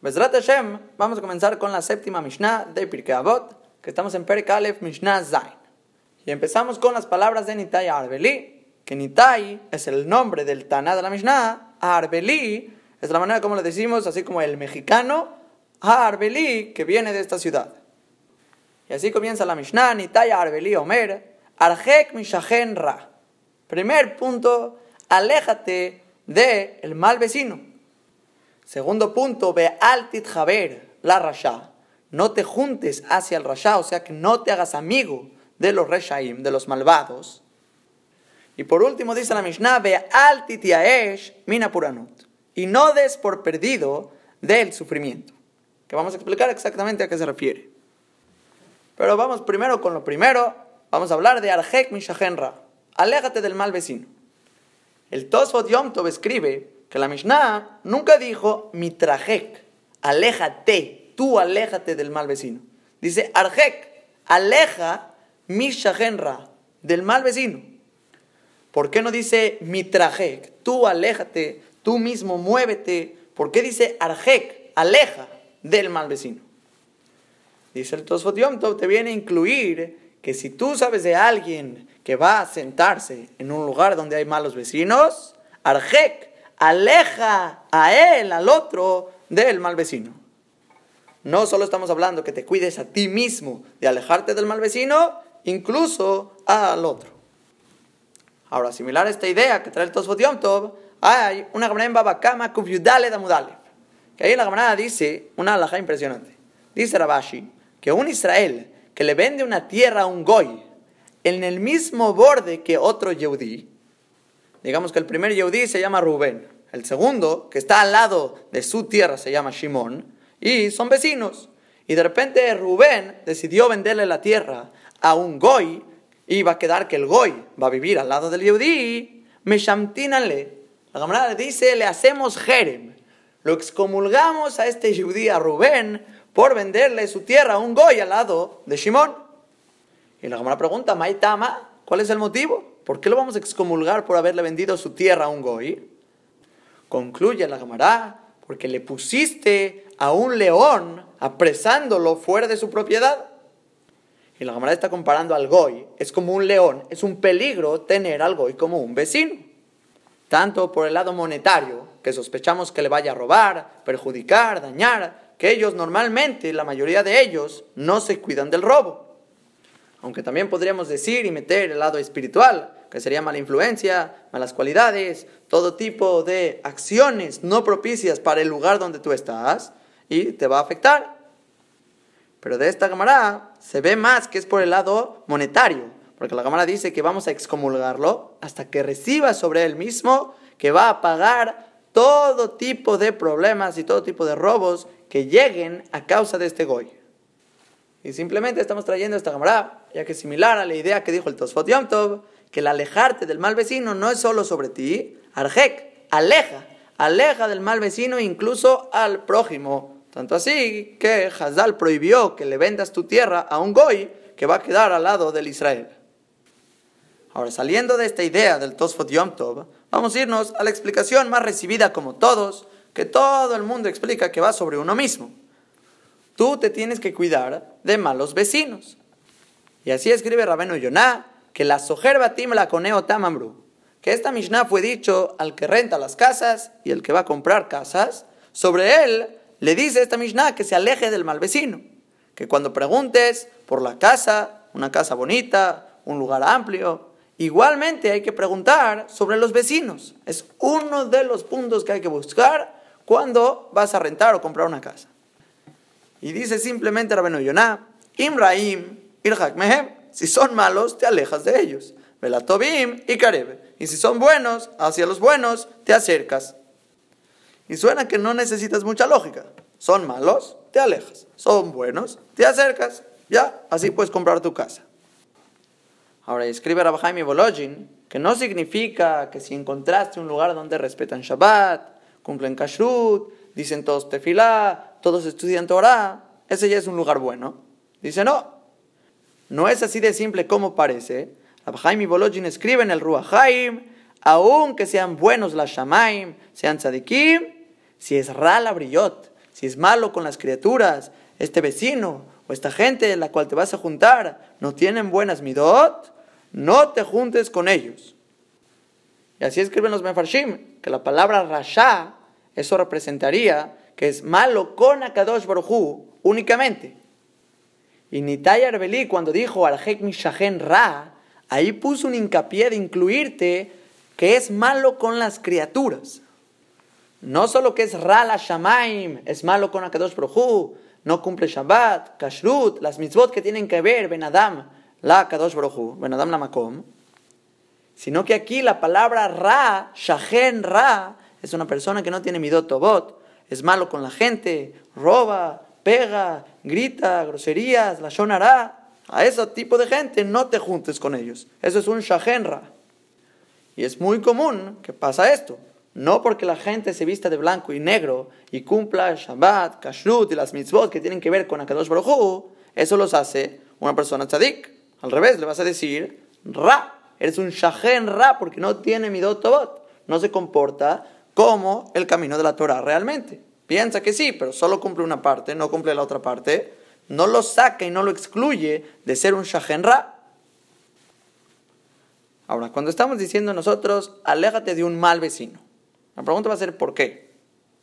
Besrat Hashem, vamos a comenzar con la séptima Mishnah de Pirkei Avot, que estamos en Perek Aleph Mishnah Zain. Y empezamos con las palabras de Nitai Arbeli, que Nitai es el nombre del Taná de la Mishnah, Arbeli es la manera como le decimos, así como el mexicano, Arbeli, que viene de esta ciudad. Y así comienza la Mishnah, Nitai Arbeli Omer, Arjek Mishachen Ra. Primer punto, aléjate del el mal vecino. Segundo punto, ve altit javer, la rasha. No te juntes hacia el rasha, o sea que no te hagas amigo de los reshaim, de los malvados. Y por último dice la Mishnah, ve altit yaesh mina puranut. Y no des por perdido del sufrimiento. Que vamos a explicar exactamente a qué se refiere. Pero vamos primero con lo primero. Vamos a hablar de Arjek Mishahenra. Aléjate del mal vecino. El Tosfot Yom Tov escribe que la Mishnah nunca dijo mitrajek, aléjate, tú aléjate del mal vecino. Dice arjek, aleja mishagenra, del mal vecino. ¿Por qué no dice mitrajek, tú aléjate, tú mismo muévete? ¿Por qué dice arjek, aleja del mal vecino? Dice el Tosfot Yom Tov, te viene a incluir que si tú sabes de alguien que va a sentarse en un lugar donde hay malos vecinos, arjek, aleja a él, al otro, del mal vecino. No solo estamos hablando que te cuides a ti mismo de alejarte del mal vecino, incluso al otro. Ahora, similar a esta idea que trae el Tosfot Yom Tov, hay una Gemara en Babakama Kuvyudale Damudale. Que ahí la Gemara dice una alhaja impresionante. Dice Rabashi que un Israel que le vende una tierra a un goy en el mismo borde que otro Yehudí, digamos que el primer Yehudí se llama Rubén, el segundo, que está al lado de su tierra, se llama Shimón, y son vecinos. Y de repente Rubén decidió venderle la tierra a un goy, y va a quedar que el goy va a vivir al lado del Yehudí, me shamtínale. La camarada dice, le hacemos jerem, lo excomulgamos a este Yehudí, a Rubén, por venderle su tierra a un goy al lado de Shimón. Y la Gemara pregunta, Maitama, ¿cuál es el motivo? ¿Por qué lo vamos a excomulgar por haberle vendido su tierra a un goy? Concluye la Gemara, porque le pusiste a un león apresándolo fuera de su propiedad. Y la Gemara está comparando al goy, es como un león, es un peligro tener al goy como un vecino. Tanto por el lado monetario, que sospechamos que le vaya a robar, perjudicar, dañar, que ellos normalmente, la mayoría de ellos, no se cuidan del robo. Aunque también podríamos decir y meter el lado espiritual, que sería mala influencia, malas cualidades, todo tipo de acciones no propicias para el lugar donde tú estás y te va a afectar. Pero de esta cámara se ve más que es por el lado monetario, porque la cámara dice que vamos a excomulgarlo hasta que reciba sobre él mismo que va a pagar todo tipo de problemas y todo tipo de robos que lleguen a causa de este goy. Y simplemente estamos trayendo esta cámara, ya que es similar a la idea que dijo el Tosfot Yom Tov, que el alejarte del mal vecino no es solo sobre ti, Arjek, aleja, aleja del mal vecino incluso al prójimo. Tanto así que Hazal prohibió que le vendas tu tierra a un goy que va a quedar al lado del Israel. Ahora, saliendo de esta idea del Tosfot Yom Tov, vamos a irnos a la explicación más recibida como todos, que todo el mundo explica que va sobre uno mismo. Tú te tienes que cuidar de malos vecinos. Y así escribe Rabeno Yonah, que la sojer batim la coneo tamamru, que esta Mishnah fue dicho al que renta las casas y el que va a comprar casas, sobre él le dice esta Mishnah que se aleje del mal vecino, que cuando preguntes por la casa, una casa bonita, un lugar amplio, igualmente hay que preguntar sobre los vecinos. Es uno de los puntos que hay que buscar cuando vas a rentar o comprar una casa. Y dice simplemente Rabenu Yonah, Imraim, Irhak Mehem, si son malos, te alejas de ellos. Velatobim y Kareb. Y si son buenos, hacia los buenos te acercas. Y suena que no necesitas mucha lógica. Son malos, te alejas. Son buenos, te acercas. Ya, así puedes comprar tu casa. Ahora escribe Rabahaim y Bolojin que no significa que si encontraste un lugar donde respetan Shabbat, cumplen Kashrut, dicen todos Tefilá, todos estudian Torah, ese ya es un lugar bueno. Dice no, no es así de simple como parece. Abhaim y Bolojin escriben el Ruahaim, aunque sean buenos las Shamaim, sean tzadikim, si es rala brillot, si es malo con las criaturas, este vecino o esta gente en la cual te vas a juntar no tienen buenas midot, no te juntes con ellos. Y así escriben los Mefarshim, que la palabra rasha, eso representaría que es malo con Akadosh Baruchu únicamente. Y Nitai Arbeli, cuando dijo Arjek Mishahen Ra, ahí puso un hincapié de incluirte que es malo con las criaturas. No solo que es Ra la Shamaim, es malo con Akadosh Baruchu, no cumple Shabbat, Kashrut, las mitzvot que tienen que ver, Ben Adam, la Kadosh Baruchu, Ben Adam la Makom, sino que aquí la palabra Ra, Shahen Ra, es una persona que no tiene midot tobot, es malo con la gente, roba, pega, grita, groserías, la shonara. A ese tipo de gente no te juntes con ellos. Eso es un shahenra. Y es muy común que pasa esto. No porque la gente se vista de blanco y negro y cumpla Shabbat, Kashrut y las mitzvot que tienen que ver con Akadosh Baruj eso los hace una persona tzadik. Al revés, le vas a decir Ra. Eres un shahen Ra porque no tiene midot tobot. No se comporta como el camino de la Torah realmente. Piensa que sí, pero solo cumple una parte, no cumple la otra parte. No lo saca y no lo excluye de ser un Shahen Ra. Ahora, cuando estamos diciendo nosotros, aléjate de un mal vecino, la pregunta va a ser ¿por qué?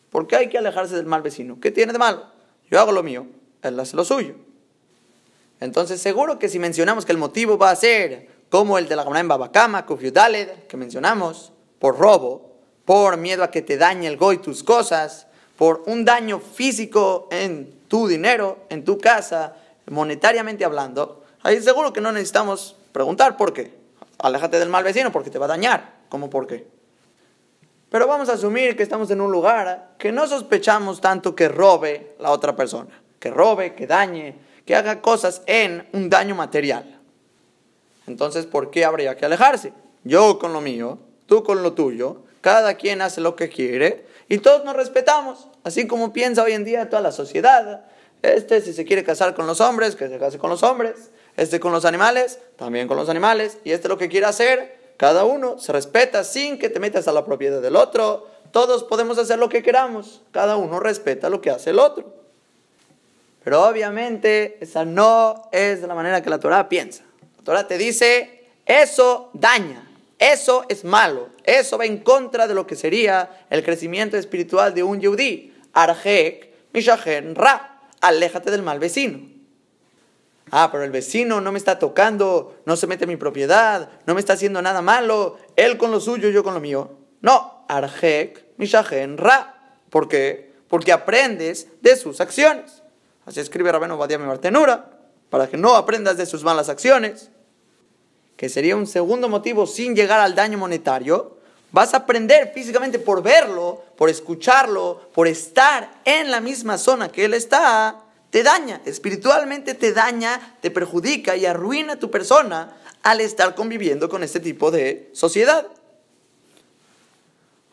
¿Por qué hay que alejarse del mal vecino? ¿Qué tiene de malo? Yo hago lo mío, él hace lo suyo. Entonces, seguro que si mencionamos que el motivo va a ser como el de la Gemara en Babacama, que mencionamos, por robo, por miedo a que te dañe el goy tus cosas, por un daño físico en tu dinero, en tu casa, monetariamente hablando, ahí seguro que no necesitamos preguntar por qué. Aléjate del mal vecino porque te va a dañar. ¿Cómo por qué? Pero vamos a asumir que estamos en un lugar que no sospechamos tanto que robe la otra persona, que robe, que dañe, que haga cosas en un daño material. Entonces, ¿por qué habría que alejarse? Yo con lo mío, tú con lo tuyo, cada quien hace lo que quiere y todos nos respetamos, así como piensa hoy en día toda la sociedad. Este si se quiere casar con los hombres, que se case con los hombres, este con los animales, también con los animales, y este lo que quiere hacer, cada uno se respeta sin que te metas a la propiedad del otro. Todos podemos hacer lo que queramos, cada uno respeta lo que hace el otro. Pero obviamente esa no es la manera que la Torah piensa. La Torah te dice, eso daña, eso es malo. Eso va en contra de lo que sería el crecimiento espiritual de un yudí. Arjek, mishahen, ra. Aléjate del mal vecino. Ah, pero el vecino no me está tocando, no se mete en mi propiedad, no me está haciendo nada malo, él con lo suyo, yo con lo mío. No, arjek, mishahen, ra. ¿Por qué? Porque aprendes de sus acciones. Así escribe Rabeno Badia Bartenura, para que no aprendas de sus malas acciones que sería un segundo motivo sin llegar al daño monetario, vas a aprender físicamente por verlo, por escucharlo, por estar en la misma zona que él está, te daña, espiritualmente te daña, te perjudica y arruina tu persona al estar conviviendo con este tipo de sociedad.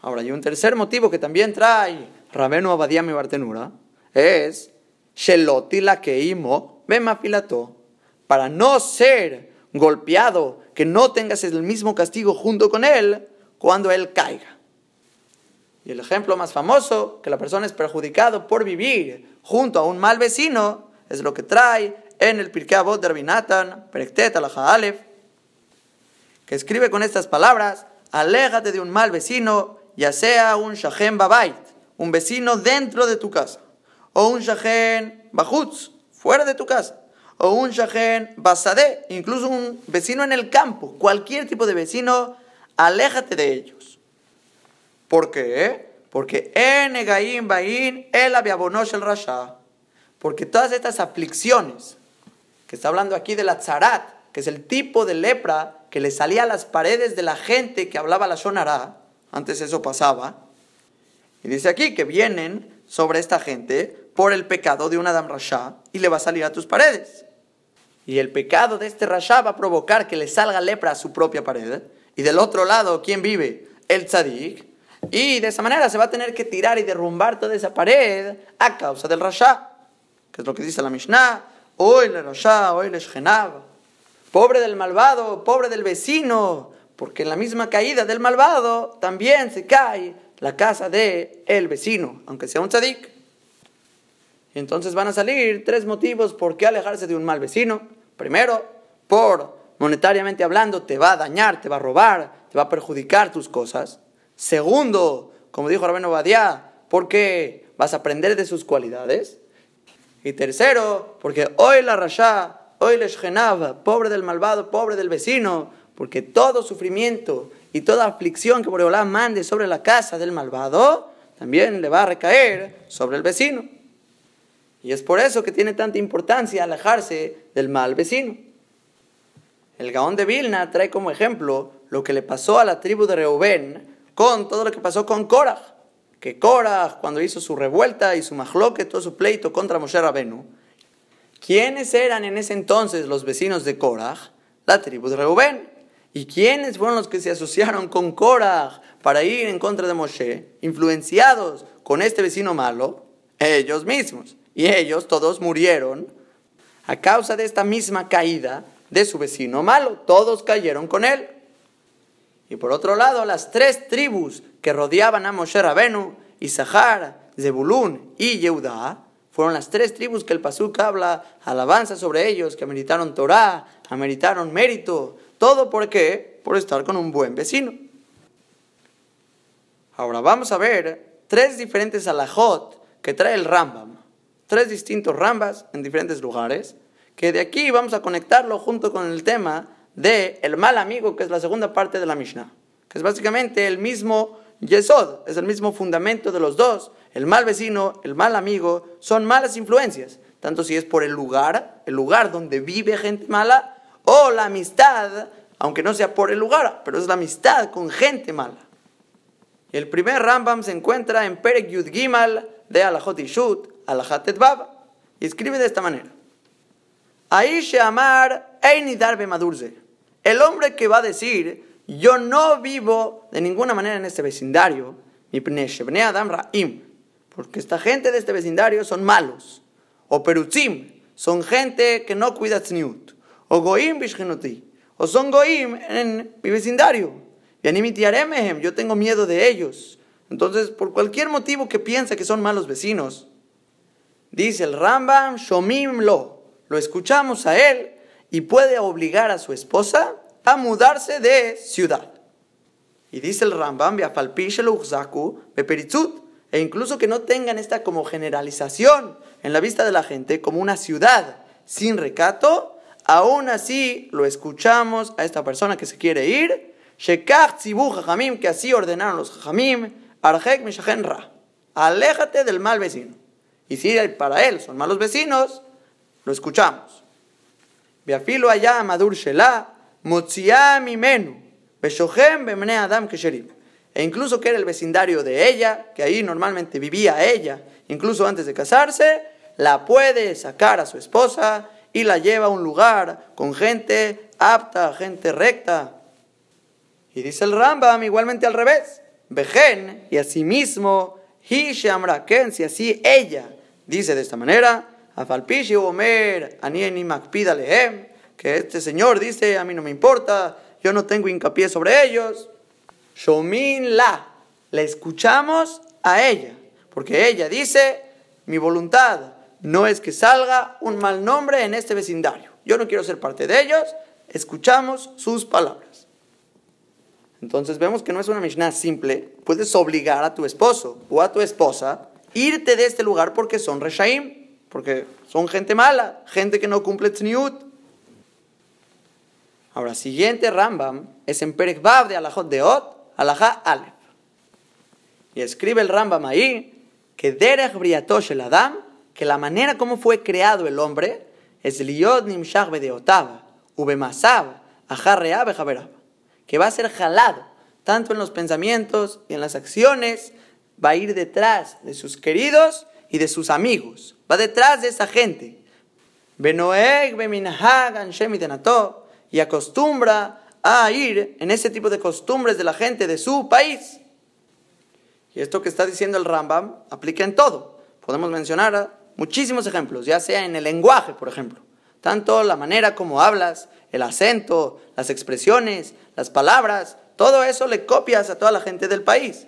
Ahora, y un tercer motivo que también trae Rabenu Abadiam y Bartenura es Sheloti la Keimo Bemafilato, para no ser golpeado, que no tengas el mismo castigo junto con él cuando él caiga. Y el ejemplo más famoso, que la persona es perjudicado por vivir junto a un mal vecino, es lo que trae en el Pirkei Avot de Rabinatan, Perektet Alef, que escribe con estas palabras, aléjate de un mal vecino, ya sea un Shahen Babait, un vecino dentro de tu casa, o un Shahen Bajutz, fuera de tu casa o un shahen basadé, incluso un vecino en el campo, cualquier tipo de vecino, aléjate de ellos. ¿Por qué? Porque en Bain el el Rasha. Porque todas estas aflicciones, que está hablando aquí de la tzarat, que es el tipo de lepra que le salía a las paredes de la gente que hablaba la shonara, antes eso pasaba, y dice aquí que vienen sobre esta gente por el pecado de un Adam Rasha y le va a salir a tus paredes. Y el pecado de este Rasha va a provocar que le salga lepra a su propia pared. Y del otro lado, ¿quién vive? El tzadik. Y de esa manera se va a tener que tirar y derrumbar toda esa pared a causa del Rasha. Que es lo que dice la Mishnah. Hoy le Rasha, hoy le Shchenav. Pobre del malvado, pobre del vecino. Porque en la misma caída del malvado también se cae la casa de el vecino, aunque sea un tzadik. Entonces van a salir tres motivos por qué alejarse de un mal vecino. Primero, por monetariamente hablando, te va a dañar, te va a robar, te va a perjudicar tus cosas. Segundo, como dijo Rabeno Badia, porque vas a aprender de sus cualidades. Y tercero, porque hoy la Rasha, hoy la Shgenav, pobre del malvado, pobre del vecino, porque todo sufrimiento y toda aflicción que Boreolá mande sobre la casa del malvado, también le va a recaer sobre el vecino. Y es por eso que tiene tanta importancia alejarse del mal vecino. El Gaón de Vilna trae como ejemplo lo que le pasó a la tribu de Reubén con todo lo que pasó con Korah. Que Korah, cuando hizo su revuelta y su majloque, todo su pleito contra Moshe Rabenu, ¿quiénes eran en ese entonces los vecinos de Korah? La tribu de Reubén. ¿Y quiénes fueron los que se asociaron con Korah para ir en contra de Moshe, influenciados con este vecino malo? Ellos mismos. Y ellos todos murieron a causa de esta misma caída de su vecino malo. Todos cayeron con él. Y por otro lado, las tres tribus que rodeaban a Moshe Rabenu, Isahar, Zebulún y Yehudá, fueron las tres tribus que el Pasuk habla alabanza sobre ellos, que ameritaron Torah, ameritaron mérito. ¿Todo por qué? Por estar con un buen vecino. Ahora vamos a ver tres diferentes alajot que trae el Rambam. Tres distintos Rambas en diferentes lugares que de aquí vamos a conectarlo junto con el tema de el mal amigo, que es la segunda parte de la Mishnah, que es básicamente el mismo Yesod, es el mismo fundamento de los dos. El mal vecino, el mal amigo, son malas influencias, tanto si es por el lugar, el lugar donde vive gente mala, o la amistad, aunque no sea por el lugar, pero es la amistad con gente mala. El primer Rambam se encuentra en Perek Yud Gimal de Alajot Alajat Baba, y escribe de esta manera. Aish Amar Darbe Madurze. El hombre que va a decir, yo no vivo de ninguna manera en este vecindario, porque esta gente de este vecindario son malos. O Perutzim, son gente que no cuida tzniut. O Goim Bishgenuti, o son Goim en mi vecindario. Y yo tengo miedo de ellos. Entonces, por cualquier motivo que piensa que son malos vecinos, dice el Rambam, Shomim lo lo escuchamos a él y puede obligar a su esposa a mudarse de ciudad. Y dice el Rambam, e incluso que no tengan esta como generalización en la vista de la gente como una ciudad sin recato, aún así lo escuchamos a esta persona que se quiere ir, que así ordenaron los jajamim, aléjate del mal vecino. Y si para él son malos vecinos, lo escuchamos. Beafilo allá Madur Shelah, Mimenu, Beshochem Bemne Adam Kesherim. E incluso que era el vecindario de ella, que ahí normalmente vivía ella, incluso antes de casarse, la puede sacar a su esposa y la lleva a un lugar con gente apta, gente recta. Y dice el Rambam igualmente al revés. Bejen, y asimismo, Hi Ken, si así ella dice de esta manera, Afalpishi Omer, Anieni Makpida Lehem, que este señor dice, a mí no me importa, yo no tengo hincapié sobre ellos. Shomin la, le escuchamos a ella, porque ella dice, mi voluntad no es que salga un mal nombre en este vecindario. Yo no quiero ser parte de ellos, escuchamos sus palabras. Entonces vemos que no es una Mishnah simple, puedes obligar a tu esposo o a tu esposa irte de este lugar porque son Reshaim porque son gente mala, gente que no cumple tzniut. Ahora, siguiente Rambam es en Perek Vav de Alajot de Ot, Alajá Aleph. Y escribe el Rambam ahí que Derech Briatosh el Adam, que la manera como fue creado el hombre es Liot Nimshach Bedeotav, Ubemasav, Ajarreab que va a ser jalado tanto en los pensamientos y en las acciones, va a ir detrás de sus queridos y de sus amigos va detrás de esa gente. Y acostumbra a ir en ese tipo de costumbres de la gente de su país. Y esto que está diciendo el Rambam aplica en todo. Podemos mencionar muchísimos ejemplos, ya sea en el lenguaje, por ejemplo. Tanto la manera como hablas, el acento, las expresiones, las palabras, todo eso le copias a toda la gente del país.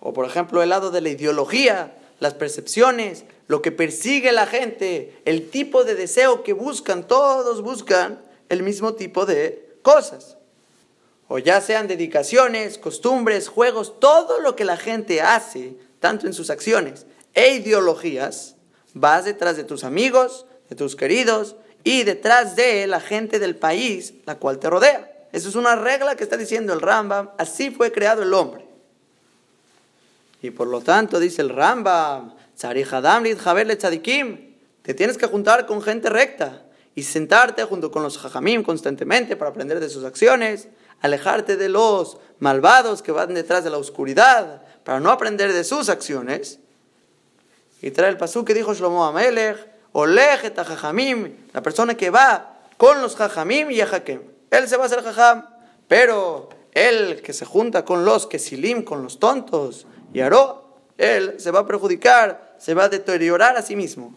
O por ejemplo el lado de la ideología, las percepciones, lo que persigue la gente, el tipo de deseo que buscan, todos buscan el mismo tipo de cosas. O ya sean dedicaciones, costumbres, juegos, todo lo que la gente hace, tanto en sus acciones e ideologías, vas detrás de tus amigos, de tus queridos y detrás de la gente del país la cual te rodea. Esa es una regla que está diciendo el Rambam, así fue creado el hombre. Y por lo tanto, dice el Rambam, te tienes que juntar con gente recta y sentarte junto con los jajamim constantemente para aprender de sus acciones, alejarte de los malvados que van detrás de la oscuridad para no aprender de sus acciones. Y trae el pasú que dijo Shlomo Amelech, Olejeta jajamim, la persona que va con los jajamim y Hakem. Él se va a hacer jajam, pero él que se junta con los que silim, con los tontos, y Aró, él se va a perjudicar, se va a deteriorar a sí mismo.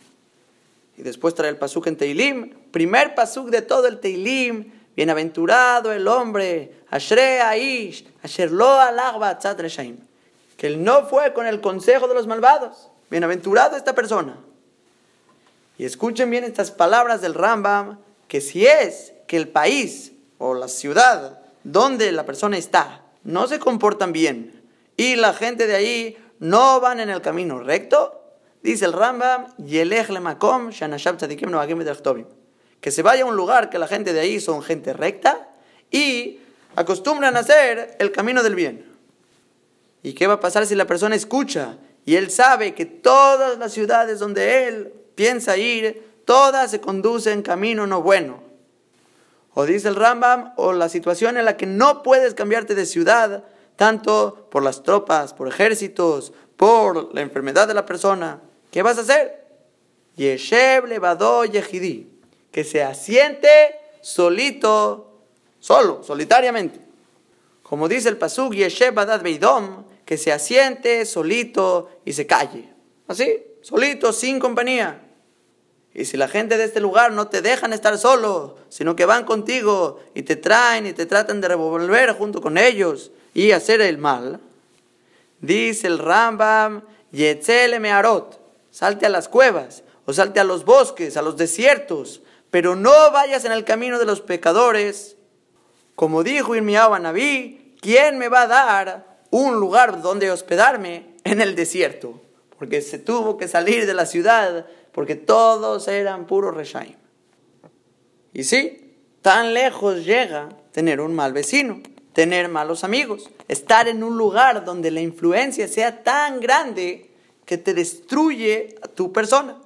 Y después trae el pasuk en Teilim, primer pasuk de todo el Teilim, bienaventurado el hombre, Ashre Aish, Asher lo que él no fue con el consejo de los malvados. Bienaventurado esta persona. Y escuchen bien estas palabras del Rambam, que si es que el país o la ciudad donde la persona está no se comportan bien y la gente de ahí no van en el camino recto, dice el Rambam, que se vaya a un lugar que la gente de ahí son gente recta y acostumbran a hacer el camino del bien. ¿Y qué va a pasar si la persona escucha y él sabe que todas las ciudades donde él piensa ir, todas se conducen camino no bueno? O dice el Rambam, o la situación en la que no puedes cambiarte de ciudad, tanto por las tropas, por ejércitos, por la enfermedad de la persona. ¿Qué vas a hacer? Yeshev levado yehidi, que se asiente solito, solo, solitariamente. Como dice el pasuk, Yeshev badad beidom, que se asiente solito y se calle. Así, solito, sin compañía. Y si la gente de este lugar no te dejan estar solo, sino que van contigo y te traen y te tratan de revolver junto con ellos y hacer el mal, dice el Rambam, Yetzele Meharot, salte a las cuevas o salte a los bosques, a los desiertos, pero no vayas en el camino de los pecadores. Como dijo Irmiao Naví, ¿quién me va a dar un lugar donde hospedarme en el desierto? Porque se tuvo que salir de la ciudad porque todos eran puros reshaim. Y sí, tan lejos llega tener un mal vecino, tener malos amigos, estar en un lugar donde la influencia sea tan grande que te destruye a tu persona.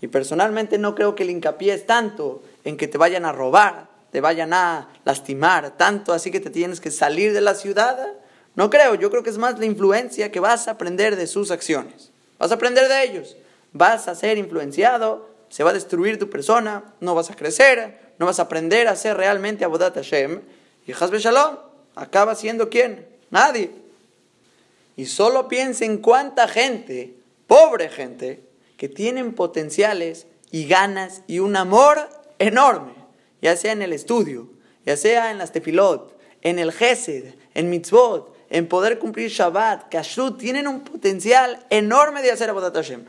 Y personalmente no creo que el hincapié es tanto en que te vayan a robar, te vayan a lastimar, tanto así que te tienes que salir de la ciudad. No creo, yo creo que es más la influencia que vas a aprender de sus acciones. Vas a aprender de ellos vas a ser influenciado, se va a destruir tu persona, no vas a crecer, no vas a aprender a ser realmente Abodat Hashem. Y Hasbe Shalom acaba siendo quién? Nadie. Y solo piensa en cuánta gente, pobre gente, que tienen potenciales y ganas y un amor enorme, ya sea en el estudio, ya sea en las tefilot, en el gesed, en mitzvot, en poder cumplir Shabbat, Kashrut, tienen un potencial enorme de hacer Abodat Hashem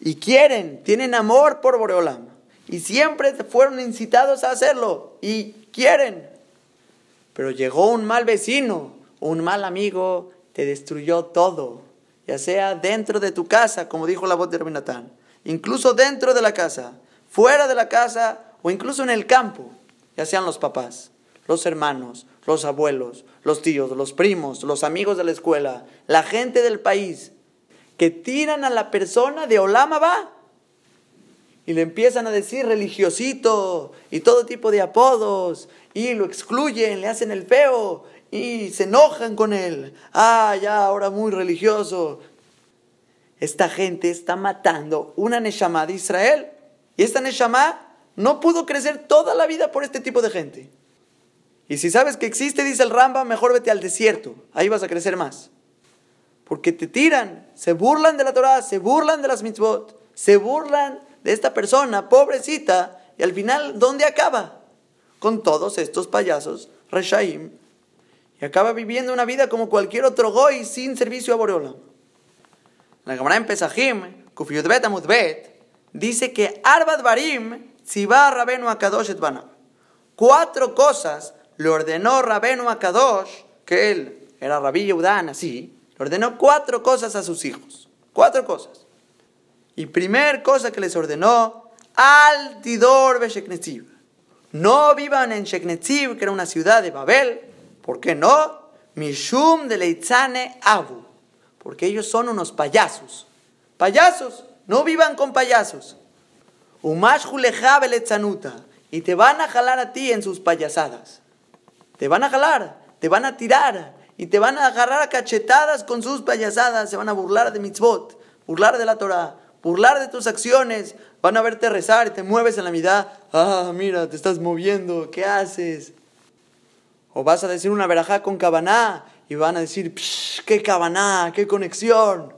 y quieren, tienen amor por Boreolam y siempre fueron incitados a hacerlo y quieren. Pero llegó un mal vecino, un mal amigo, te destruyó todo, ya sea dentro de tu casa, como dijo la voz de Rabinatán, incluso dentro de la casa, fuera de la casa o incluso en el campo, ya sean los papás, los hermanos, los abuelos, los tíos, los primos, los amigos de la escuela, la gente del país, que tiran a la persona de Olama va y le empiezan a decir religiosito y todo tipo de apodos y lo excluyen, le hacen el feo y se enojan con él. Ah, ya, ahora muy religioso. Esta gente está matando una Neshama de Israel y esta Neshama no pudo crecer toda la vida por este tipo de gente. Y si sabes que existe, dice el Ramba, mejor vete al desierto, ahí vas a crecer más porque te tiran, se burlan de la Torah, se burlan de las mitzvot, se burlan de esta persona, pobrecita, y al final, ¿dónde acaba? Con todos estos payasos, Reshaim, y acaba viviendo una vida como cualquier otro goy sin servicio a Boreola. La cámara en Pesajim Kufiyudbet Amudbet, dice que Arbat Barim va Rabenu Akadosh et Cuatro cosas le ordenó Rabenu Akadosh, que él era Rabí Yehudan, así, le ordenó cuatro cosas a sus hijos. Cuatro cosas. Y primer cosa que les ordenó, al Tidor Besheknetiv. No vivan en Sheknetiv, que era una ciudad de Babel. ¿Por qué no? Mishum de Leitzane Abu. Porque ellos son unos payasos. Payasos. No vivan con payasos. Umash Y te van a jalar a ti en sus payasadas. Te van a jalar, te van a tirar y te van a agarrar a cachetadas con sus payasadas. Se van a burlar de mitzvot, burlar de la Torah, burlar de tus acciones. Van a verte rezar y te mueves en la mitad. Ah, mira, te estás moviendo, ¿qué haces? O vas a decir una verajá con cabaná y van a decir, qué cabaná, qué conexión.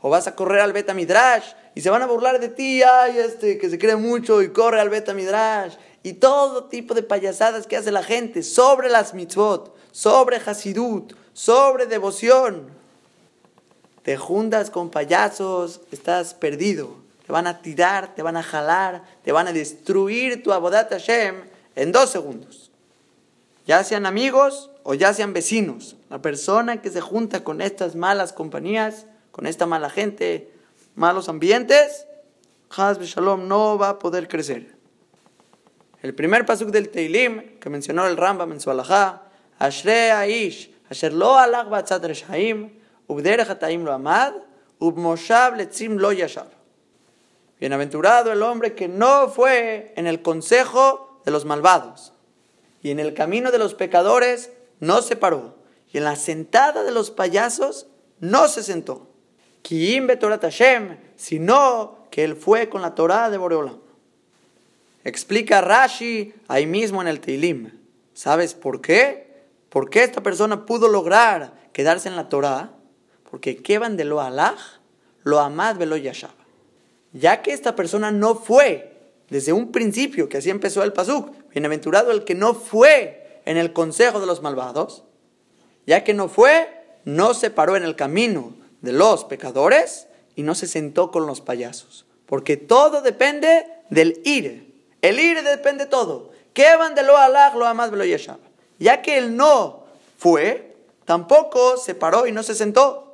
O vas a correr al Beta Midrash y se van a burlar de ti, ay, este que se cree mucho y corre al Beta Midrash. Y todo tipo de payasadas que hace la gente sobre las mitzvot, sobre Hasidut, sobre devoción. Te juntas con payasos, estás perdido. Te van a tirar, te van a jalar, te van a destruir tu Abodat Hashem en dos segundos. Ya sean amigos o ya sean vecinos. La persona que se junta con estas malas compañías, con esta mala gente, malos ambientes, Hazbe Shalom no va a poder crecer. El primer pasuk del Teilim que mencionó el Rambam en su alajá, Ashre Aish, Asher lo alach batzat reshaim, Bienaventurado el hombre que no fue en el consejo de los malvados, y en el camino de los pecadores no se paró, y en la sentada de los payasos no se sentó sino que él fue con la Torah de Boreolam. Explica Rashi ahí mismo en el Teilim. ¿Sabes por qué? ¿Por qué esta persona pudo lograr quedarse en la Torah? Porque Kevan de lo alaj, lo amad velo yashab. Ya que esta persona no fue desde un principio, que así empezó el pasuk, bienaventurado el que no fue en el consejo de los malvados, ya que no fue, no se paró en el camino de los pecadores y no se sentó con los payasos. Porque todo depende del ir. El ir depende todo. ¿Qué van de lo alag, lo amad, lo yeshab? Ya que él no fue, tampoco se paró y no se sentó.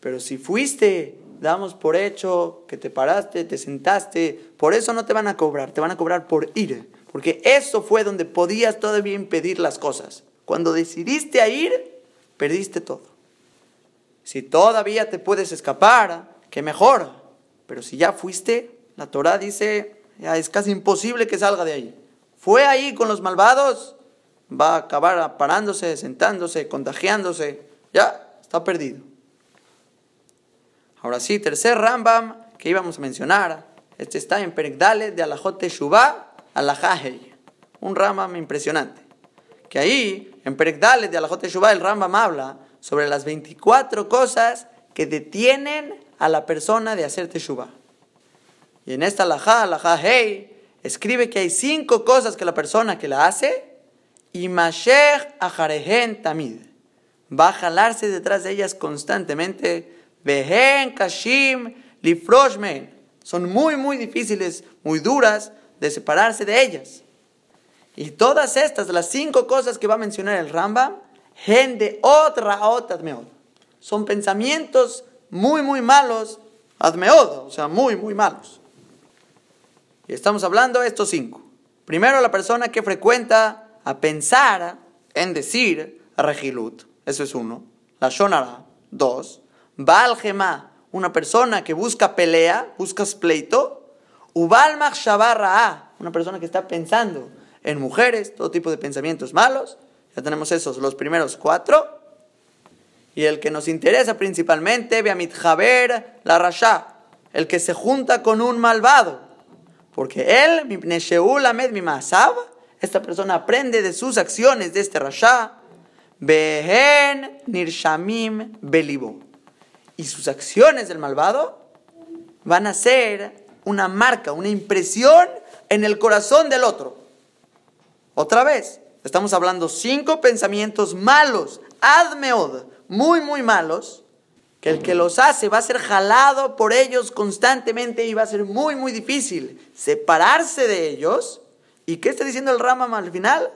Pero si fuiste, damos por hecho que te paraste, te sentaste, por eso no te van a cobrar, te van a cobrar por ir. Porque eso fue donde podías todavía impedir las cosas. Cuando decidiste ir, perdiste todo. Si todavía te puedes escapar, que mejor. Pero si ya fuiste, la Torah dice, ya es casi imposible que salga de ahí. Fue ahí con los malvados, va a acabar parándose, sentándose, contagiándose. Ya, está perdido. Ahora sí, tercer Rambam que íbamos a mencionar. Este está en Perigdale de Alajote Shubá Alajahei. Un Rambam impresionante. Que ahí, en Perigdale de Alajote Shubá, el Rambam habla sobre las 24 cosas que detienen a la persona de hacer teshuva. Y en esta laja hey, escribe que hay cinco cosas que la persona que la hace, y mashech ajarehen tamid, va a jalarse detrás de ellas constantemente, behen kashim lifroshmen, son muy, muy difíciles, muy duras de separarse de ellas. Y todas estas, las cinco cosas que va a mencionar el Rambam, gente otra admeod. Son pensamientos muy, muy malos, admeod, o sea, muy, muy malos. Y estamos hablando de estos cinco. Primero, la persona que frecuenta a pensar en decir regilut, eso es uno. La shonara, dos. Baal una persona que busca pelea, busca pleito. Ubal a una persona que está pensando en mujeres, todo tipo de pensamientos malos. Ya tenemos esos, los primeros cuatro. Y el que nos interesa principalmente, Beamit Jaber, la Rasha, el que se junta con un malvado. Porque él, mi Masav, esta persona aprende de sus acciones de este Rasha, Behen Nirshamim Belibo. Y sus acciones del malvado van a ser una marca, una impresión en el corazón del otro. Otra vez, Estamos hablando cinco pensamientos malos, admeod, muy, muy malos, que el que los hace va a ser jalado por ellos constantemente y va a ser muy, muy difícil separarse de ellos. ¿Y qué está diciendo el Ramam al final?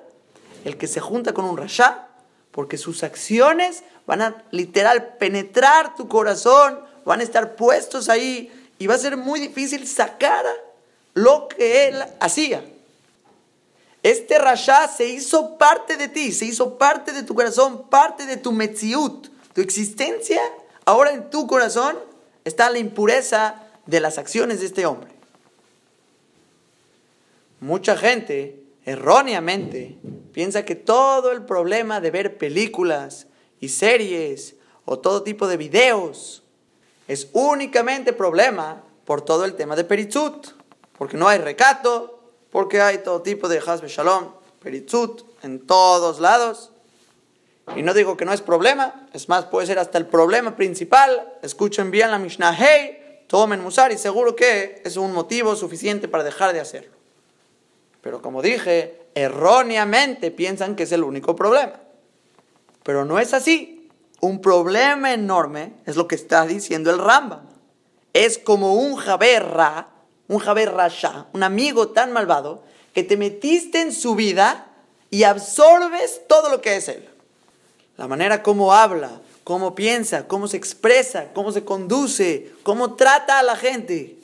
El que se junta con un rasha, porque sus acciones van a literal penetrar tu corazón, van a estar puestos ahí y va a ser muy difícil sacar lo que él hacía. Este rasha se hizo parte de ti, se hizo parte de tu corazón, parte de tu metziut, tu existencia. Ahora en tu corazón está la impureza de las acciones de este hombre. Mucha gente, erróneamente, piensa que todo el problema de ver películas y series o todo tipo de videos es únicamente problema por todo el tema de peritzut, porque no hay recato, porque hay todo tipo de hasbe shalom, peritzut, en todos lados. Y no digo que no es problema, es más, puede ser hasta el problema principal. Escuchen bien la Mishnah Hey, tomen musar y seguro que es un motivo suficiente para dejar de hacerlo. Pero como dije, erróneamente piensan que es el único problema. Pero no es así. Un problema enorme es lo que está diciendo el Rambam. Es como un jaberra un Jaber Rasha, un amigo tan malvado, que te metiste en su vida y absorbes todo lo que es él. La manera como habla, cómo piensa, cómo se expresa, cómo se conduce, cómo trata a la gente.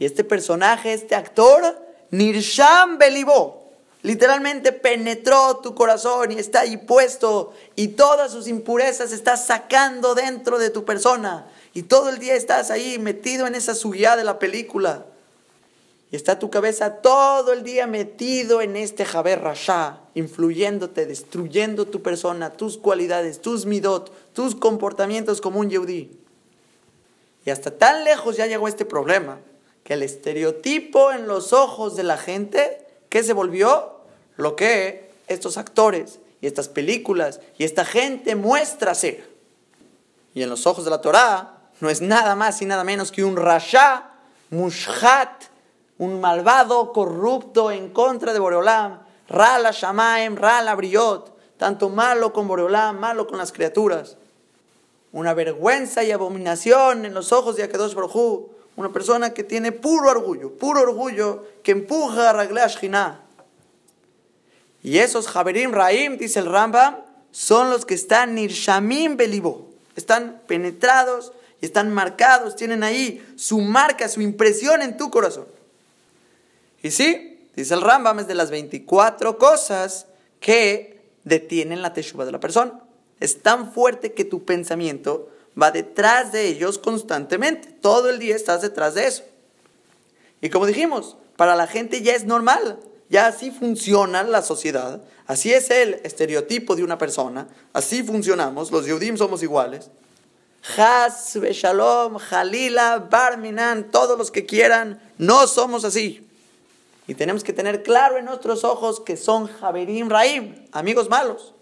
Y este personaje, este actor, Nirsham Belibó, literalmente penetró tu corazón y está ahí puesto y todas sus impurezas está sacando dentro de tu persona. Y todo el día estás ahí metido en esa subida de la película. Y está tu cabeza todo el día metido en este Jaber Rasha, influyéndote, destruyendo tu persona, tus cualidades, tus midot, tus comportamientos como un yehudí. Y hasta tan lejos ya llegó este problema, que el estereotipo en los ojos de la gente, ¿qué se volvió? Lo que estos actores y estas películas y esta gente muestra ser. Y en los ojos de la Torá no es nada más y nada menos que un Rasha, Mushhat, un malvado, corrupto en contra de Boreolam, Rala Shamaem, Rala Briot, tanto malo con Boreolam, malo con las criaturas. Una vergüenza y abominación en los ojos de Akedosh Baruj una persona que tiene puro orgullo, puro orgullo que empuja a Raglash Y esos Javerim Raim, dice el Rambam, son los que están Nirshamim Belibo, están penetrados y están marcados, tienen ahí su marca, su impresión en tu corazón. Y sí, dice el Rambam, es de las 24 cosas que detienen la teshuva de la persona. Es tan fuerte que tu pensamiento va detrás de ellos constantemente. Todo el día estás detrás de eso. Y como dijimos, para la gente ya es normal. Ya así funciona la sociedad. Así es el estereotipo de una persona. Así funcionamos. Los Yehudim somos iguales. Has, Shalom, Jalila, Barminan, todos los que quieran, no somos así. Y tenemos que tener claro en nuestros ojos que son Javerim Raim, amigos malos.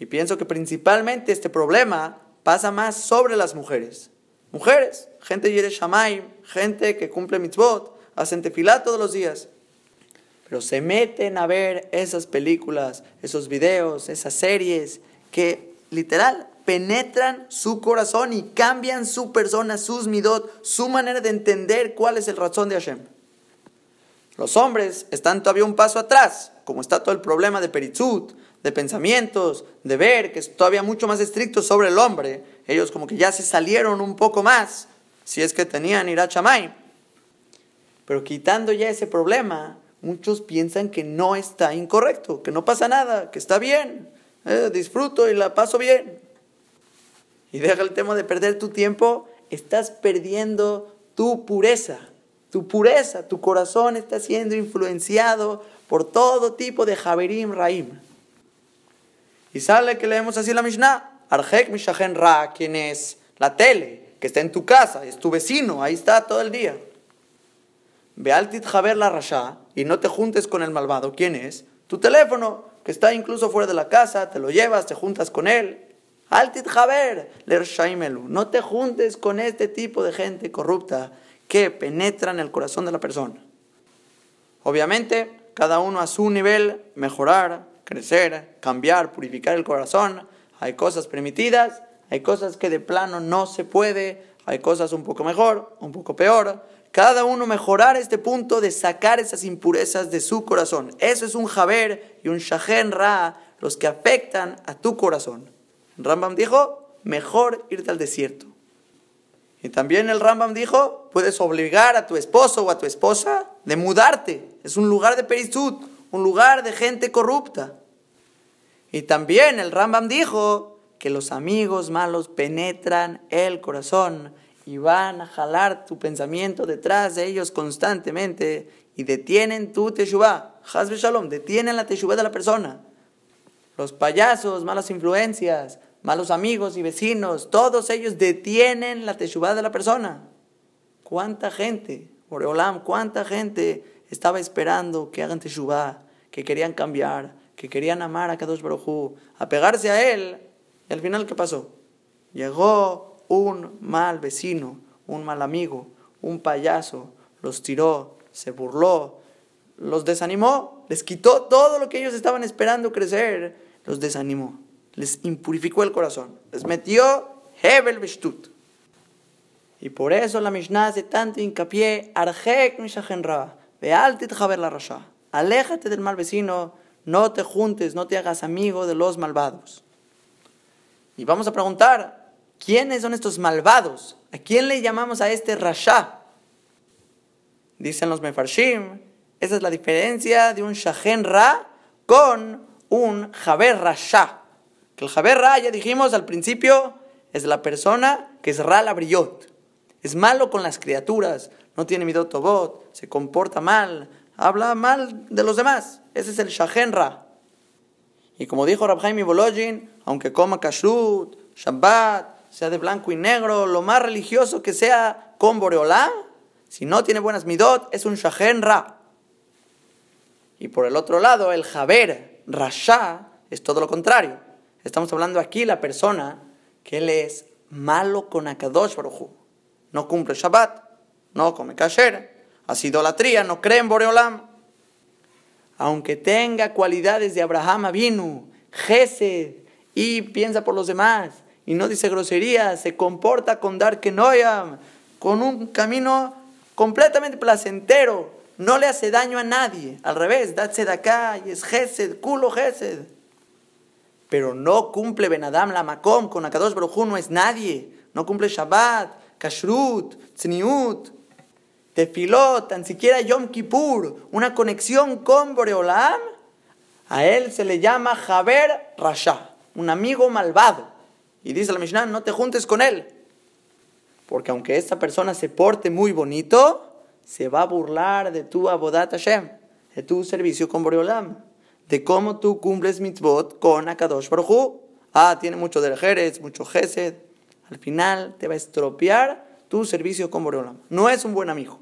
Y pienso que principalmente este problema pasa más sobre las mujeres. Mujeres, gente Yere Shamaim, gente que cumple mitzvot, hacen tefilá todos los días. Se meten a ver esas películas, esos videos, esas series que literal penetran su corazón y cambian su persona, sus midot, su manera de entender cuál es el razón de Hashem. Los hombres están todavía un paso atrás, como está todo el problema de peritzut, de pensamientos, de ver, que es todavía mucho más estricto sobre el hombre. Ellos como que ya se salieron un poco más, si es que tenían irachamay. Pero quitando ya ese problema, muchos piensan que no está incorrecto, que no pasa nada, que está bien, eh, disfruto y la paso bien. Y deja el tema de perder tu tiempo, estás perdiendo tu pureza tu pureza, tu corazón está siendo influenciado por todo tipo de Javerim Raim. Y sale que leemos así la Mishnah. Arjek Mishachen Ra, quien es la tele, que está en tu casa, es tu vecino, ahí está todo el día. Ve altit Javer la Rasha y no te juntes con el malvado. ¿Quién es? Tu teléfono, que está incluso fuera de la casa, te lo llevas, te juntas con él. Altit Javer, ler No te juntes con este tipo de gente corrupta que penetran el corazón de la persona. Obviamente, cada uno a su nivel, mejorar, crecer, cambiar, purificar el corazón. Hay cosas permitidas, hay cosas que de plano no se puede, hay cosas un poco mejor, un poco peor. Cada uno mejorar este punto de sacar esas impurezas de su corazón. Eso es un Jaber y un Shahen Ra, los que afectan a tu corazón. Rambam dijo, mejor irte al desierto. Y también el Rambam dijo, puedes obligar a tu esposo o a tu esposa de mudarte. Es un lugar de perisud, un lugar de gente corrupta. Y también el Rambam dijo que los amigos malos penetran el corazón y van a jalar tu pensamiento detrás de ellos constantemente y detienen tu teshuvah. Hazbe shalom, detienen la teshuvah de la persona. Los payasos, malas influencias, malos amigos y vecinos, todos ellos detienen la teshuvah de la persona. ¿Cuánta gente, Oreolam, cuánta gente estaba esperando que hagan teshuvah, que querían cambiar, que querían amar a Kadosh Baruj apegarse a él? Y al final, ¿qué pasó? Llegó un mal vecino, un mal amigo, un payaso, los tiró, se burló, los desanimó, les quitó todo lo que ellos estaban esperando crecer, los desanimó les impurificó el corazón, les metió Hebel Beshtut. Y por eso la Mishnah hace tanto hincapié, Arjek Mishahenra, Bealtit Jaber la Rasha, aléjate del mal vecino, no te juntes, no te hagas amigo de los malvados. Y vamos a preguntar, ¿quiénes son estos malvados? ¿A quién le llamamos a este Rasha? Dicen los Mefarshim, esa es la diferencia de un Shahen Ra con un Jaber Rasha. El Jaber Ra, ya dijimos al principio, es la persona que es Ra la brillot. Es malo con las criaturas, no tiene midot tobot, se comporta mal, habla mal de los demás. Ese es el Shahen Ra. Y como dijo Rabhaim Bolojin, aunque coma kashrut, Shabbat, sea de blanco y negro, lo más religioso que sea con Boreolá, si no tiene buenas midot, es un Shahen Ra. Y por el otro lado, el Jaber Rasha es todo lo contrario. Estamos hablando aquí la persona que él es malo con Akadosh Baruj No cumple Shabbat, no come kasher, hace idolatría, no cree en Boreolam. Aunque tenga cualidades de Abraham Avinu, Gesed, y piensa por los demás, y no dice groserías, se comporta con Darkenoyam, con un camino completamente placentero, no le hace daño a nadie, al revés, da acá y es Gesed, culo Gesed pero no cumple Benadam la Makom con Akadosh Baruj no es nadie. No cumple Shabbat, Kashrut, Tzniut, Tefilot, tan siquiera Yom Kippur, una conexión con Boreolam. A él se le llama Jaber Rasha, un amigo malvado. Y dice la Mishnah, no te juntes con él. Porque aunque esta persona se porte muy bonito, se va a burlar de tu Abodat Hashem, de tu servicio con Boreolam de cómo tú cumples mitzvot con Akadosh Baruj Ah, tiene mucho derejeres, mucho gesed. Al final te va a estropear tu servicio con Boreolam. No es un buen amigo.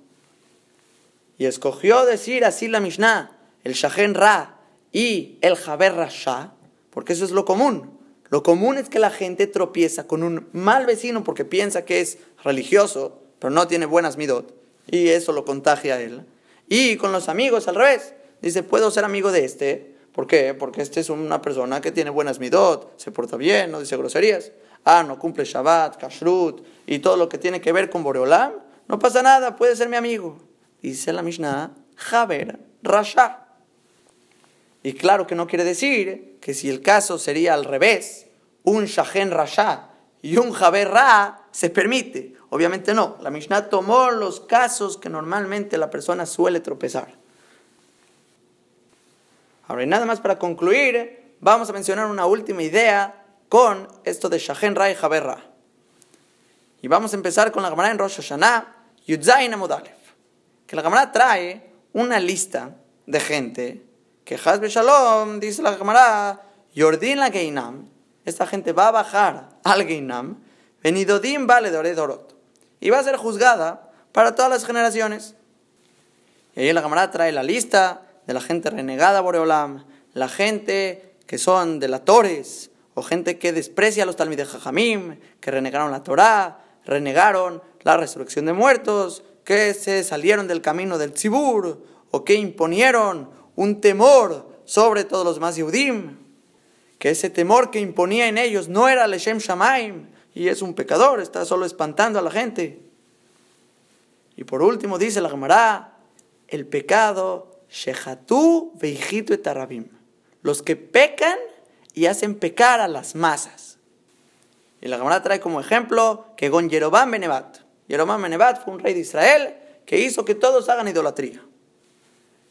Y escogió decir así la Mishnah, el Shahen Ra y el Jaber Rasha, porque eso es lo común. Lo común es que la gente tropieza con un mal vecino porque piensa que es religioso, pero no tiene buenas midot, y eso lo contagia a él. Y con los amigos al revés. Dice, puedo ser amigo de este, ¿Por qué? Porque este es una persona que tiene buenas midot, se porta bien, no dice groserías. Ah, no cumple Shabbat, Kashrut y todo lo que tiene que ver con Boreolam. No pasa nada, puede ser mi amigo. Dice la Mishnah, Javer Rasha. Y claro que no quiere decir que si el caso sería al revés, un Shahen Rasha y un Javer Ra, se permite. Obviamente no. La Mishnah tomó los casos que normalmente la persona suele tropezar. Ahora, y nada más para concluir, vamos a mencionar una última idea con esto de Shahen Ra y Jaberra. Y vamos a empezar con la Gemara en Rosh Hashanah, Yudzain Amudalef. Que la Gemara trae una lista de gente que Hazbe Shalom, dice la Gemara, Yordin la Geinam, esta gente va a bajar al Geinam, Venidodim vale Dorot, y va a ser juzgada para todas las generaciones. Y ahí la Gemara trae la lista de la gente renegada Boreolam, la gente que son delatores, o gente que desprecia a los de Jajamim, que renegaron la Torá, renegaron la resurrección de muertos, que se salieron del camino del Tzibur, o que imponieron un temor sobre todos los más Yehudim, que ese temor que imponía en ellos no era Leshem Shamaim, y es un pecador, está solo espantando a la gente. Y por último dice la Gemara, el pecado, Shehatu Veijitu etarabim, los que pecan y hacen pecar a las masas. Y la Gemara trae como ejemplo que con Yerobam Benevat. Yerobam Benevat fue un rey de Israel que hizo que todos hagan idolatría.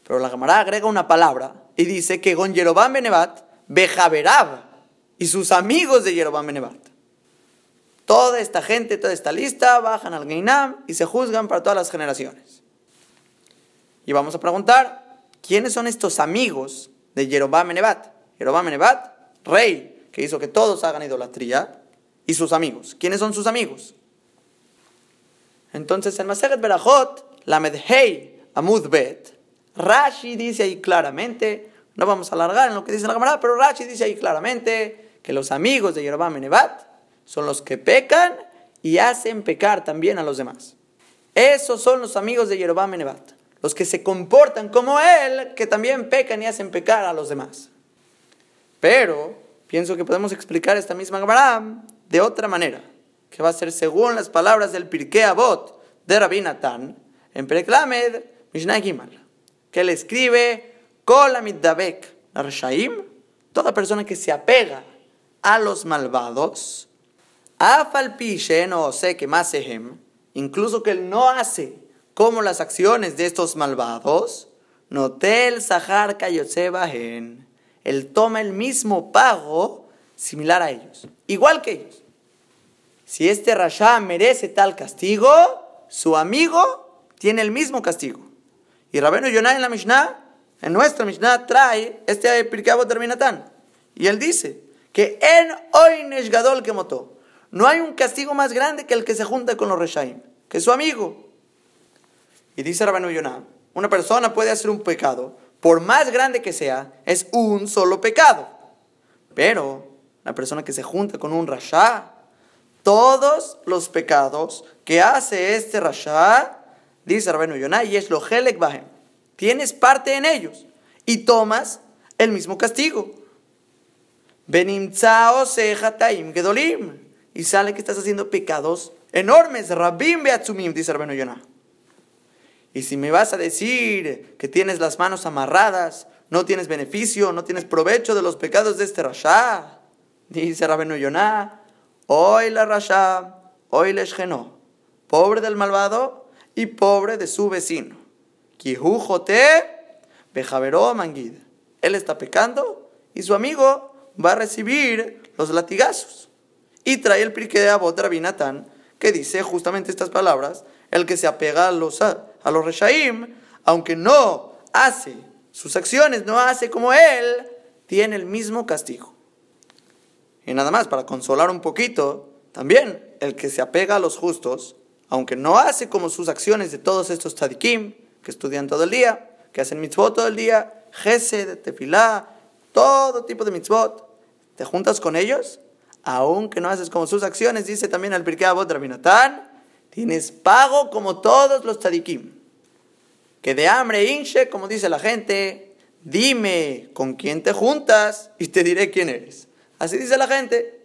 Pero la Gemara agrega una palabra y dice que con Yerobam Benevat, Bejaberab y sus amigos de Yerobam Benevat. Toda esta gente, toda esta lista, bajan al Geinam y se juzgan para todas las generaciones. Y vamos a preguntar, ¿quiénes son estos amigos de Yerobam Benevat? Yerobam Benevat, rey que hizo que todos hagan idolatría, y sus amigos. ¿Quiénes son sus amigos? Entonces en Maseret Berajot, la Medhei Amud Bet, Rashi dice ahí claramente, no vamos a alargar en lo que dice la camarada, pero Rashi dice ahí claramente que los amigos de Yerobam Nebat son los que pecan y hacen pecar también a los demás. Esos son los amigos de Yerobam Nebat, los que se comportan como él, que también pecan y hacen pecar a los demás. Pero pienso que podemos explicar esta misma camarada de otra manera, que va a ser según las palabras del Pirkei Avot de Rabbi Natan en Pereklamed Mishnah Gimal que le escribe Kol Amidabek Arshaim, toda persona que se apega a los malvados, Afalpishe no sé que más incluso que él no hace como las acciones de estos malvados, Notel Sahar Kayotsebahen, él toma el mismo pago similar a ellos, igual que ellos. Si este Rasha merece tal castigo, su amigo tiene el mismo castigo. Y Rabeno Yonah en la Mishnah, en nuestra Mishnah, trae este Pirkeabot Terminatán. Y él dice que en hoy Gadol que motó. No hay un castigo más grande que el que se junta con los Reshaim, que es su amigo. Y dice Rabenu Yonah, una persona puede hacer un pecado, por más grande que sea, es un solo pecado. Pero la persona que se junta con un Rasha, todos los pecados que hace este Rasha, Dice Rabenu Yonah, y es lo Helek Bahem. Tienes parte en ellos y tomas el mismo castigo. Gedolim. Y sale que estás haciendo pecados enormes. Rabim Beatzumim, dice Rabenu Yonah. Y si me vas a decir que tienes las manos amarradas, no tienes beneficio, no tienes provecho de los pecados de este Rasha, dice Rabenu Yonah, hoy la Rasha, hoy la pobre del malvado, y pobre de su vecino. manguid. Él está pecando y su amigo va a recibir los latigazos. Y trae el prique de Abot Rabinatán que dice justamente estas palabras: el que se apega a los, a, los reshaim, aunque no hace sus acciones, no hace como él, tiene el mismo castigo. Y nada más, para consolar un poquito, también el que se apega a los justos, aunque no hace como sus acciones de todos estos tzadikim, que estudian todo el día, que hacen mitzvot todo el día, gesed, tefilá, todo tipo de mitzvot, te juntas con ellos, aunque no haces como sus acciones, dice también el Pirkei Avot Rabinatán, tienes pago como todos los tzadikim. Que de hambre hinche, como dice la gente, dime con quién te juntas y te diré quién eres. Así dice la gente.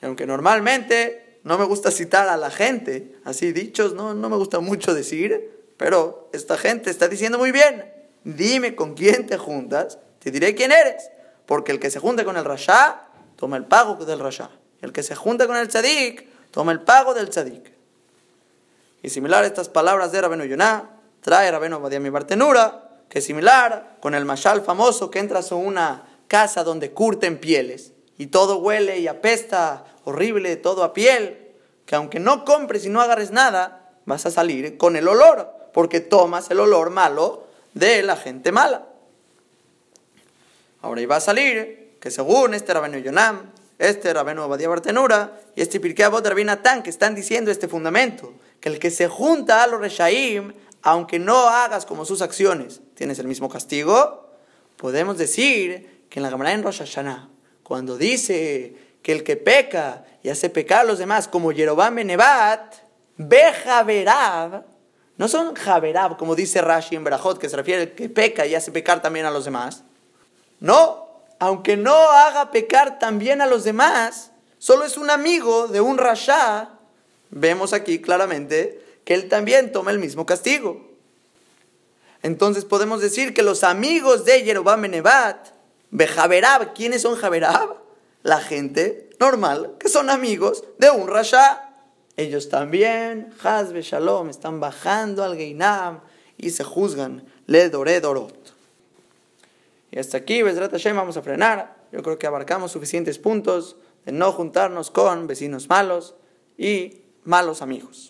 Y aunque normalmente no me gusta citar a la gente, así dichos, no, no me gusta mucho decir, pero esta gente está diciendo muy bien, dime con quién te juntas, te diré quién eres, porque el que se junta con el rasha, toma el pago del rasha, el que se junta con el tzadik, toma el pago del tzadik. Y similar a estas palabras de Rabenu Yonah, trae Rabenu Badiami Bartenura, que es similar con el mashal famoso que entras a una casa donde curten pieles y todo huele y apesta horrible, todo a piel, que aunque no compres y no agarres nada, vas a salir con el olor, porque tomas el olor malo de la gente mala. Ahora iba a salir que según este Rabeno Yonam, este Rabeno Abadía Bartenura y este Pirkei Avot Rabinatán que están diciendo este fundamento, que el que se junta a los Reshaim, aunque no hagas como sus acciones, tienes el mismo castigo, podemos decir que en la Gemara en Rosh Hashanah, cuando dice que el que peca y hace pecar a los demás, como Yerobam Benevat, ve Javerab, no son Javerab, como dice Rashi en Berajot, que se refiere al que peca y hace pecar también a los demás. No, aunque no haga pecar también a los demás, solo es un amigo de un rasha, vemos aquí claramente que él también toma el mismo castigo. Entonces podemos decir que los amigos de Yerobam Nebat, Bejaberab, ¿quiénes son Jaberab? La gente normal, que son amigos de un rasha. Ellos también, Hazbe Shalom, están bajando al Geinam y se juzgan, le doré dorot. Y hasta aquí, Bezrat Hashem, vamos a frenar. Yo creo que abarcamos suficientes puntos de no juntarnos con vecinos malos y malos amigos.